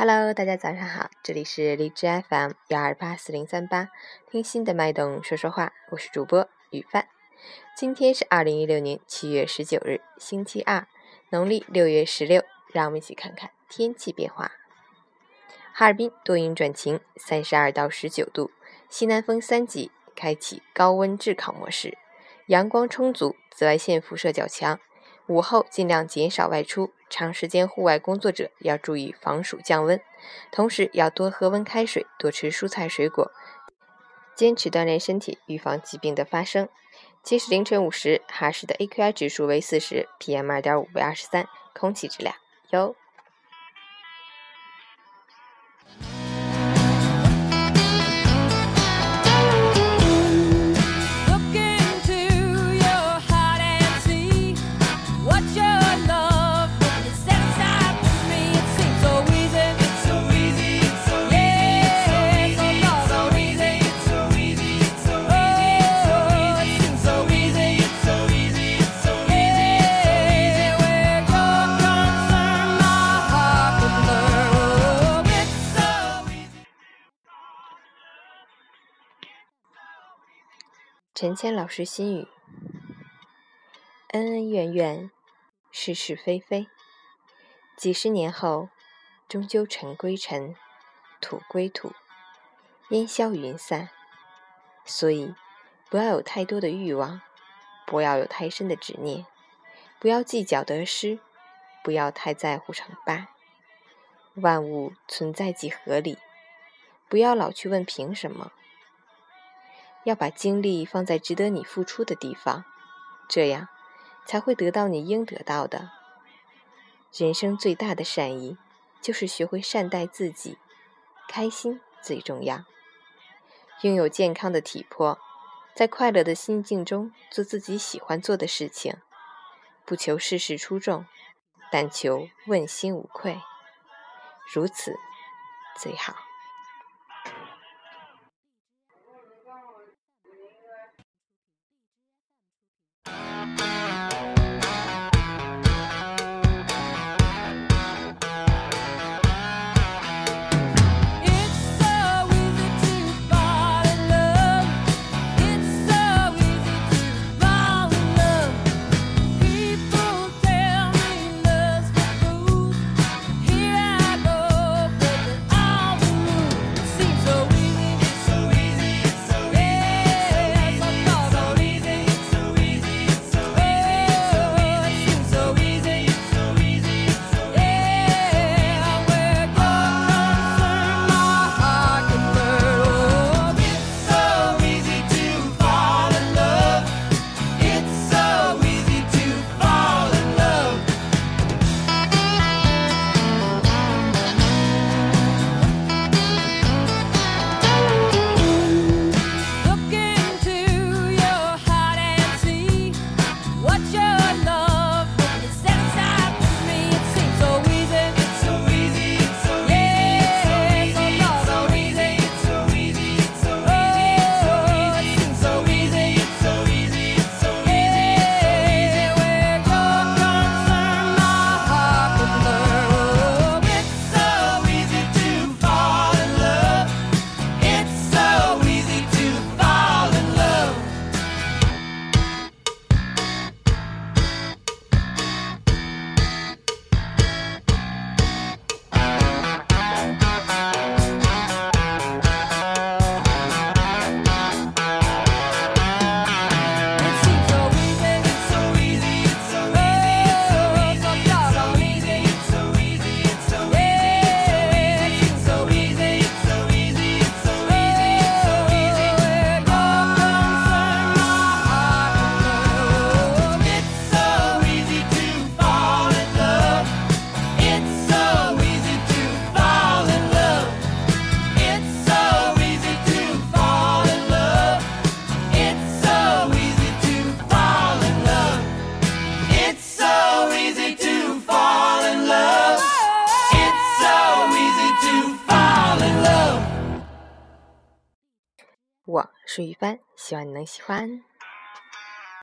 Hello，大家早上好，这里是荔枝 FM 幺二八四零三八，听心的脉动说说话，我是主播雨帆。今天是二零一六年七月十九日，星期二，农历六月十六。让我们一起看看天气变化。哈尔滨多云转晴，三十二到十九度，西南风三级，开启高温炙烤模式，阳光充足，紫外线辐射较强。午后尽量减少外出，长时间户外工作者要注意防暑降温，同时要多喝温开水，多吃蔬菜水果，坚持锻炼身体，预防疾病的发生。今时凌晨五时，哈市的 AQI 指数为四十，PM 二点五为二十三，空气质量优。陈谦老师心语：恩恩怨怨，是是非非，几十年后，终究尘归尘，土归土，烟消云散。所以，不要有太多的欲望，不要有太深的执念，不要计较得失，不要太在乎成败。万物存在即合理，不要老去问凭什么。要把精力放在值得你付出的地方，这样才会得到你应得到的。人生最大的善意，就是学会善待自己，开心最重要。拥有健康的体魄，在快乐的心境中做自己喜欢做的事情，不求事事出众，但求问心无愧，如此最好。是雨帆，希望你能喜欢。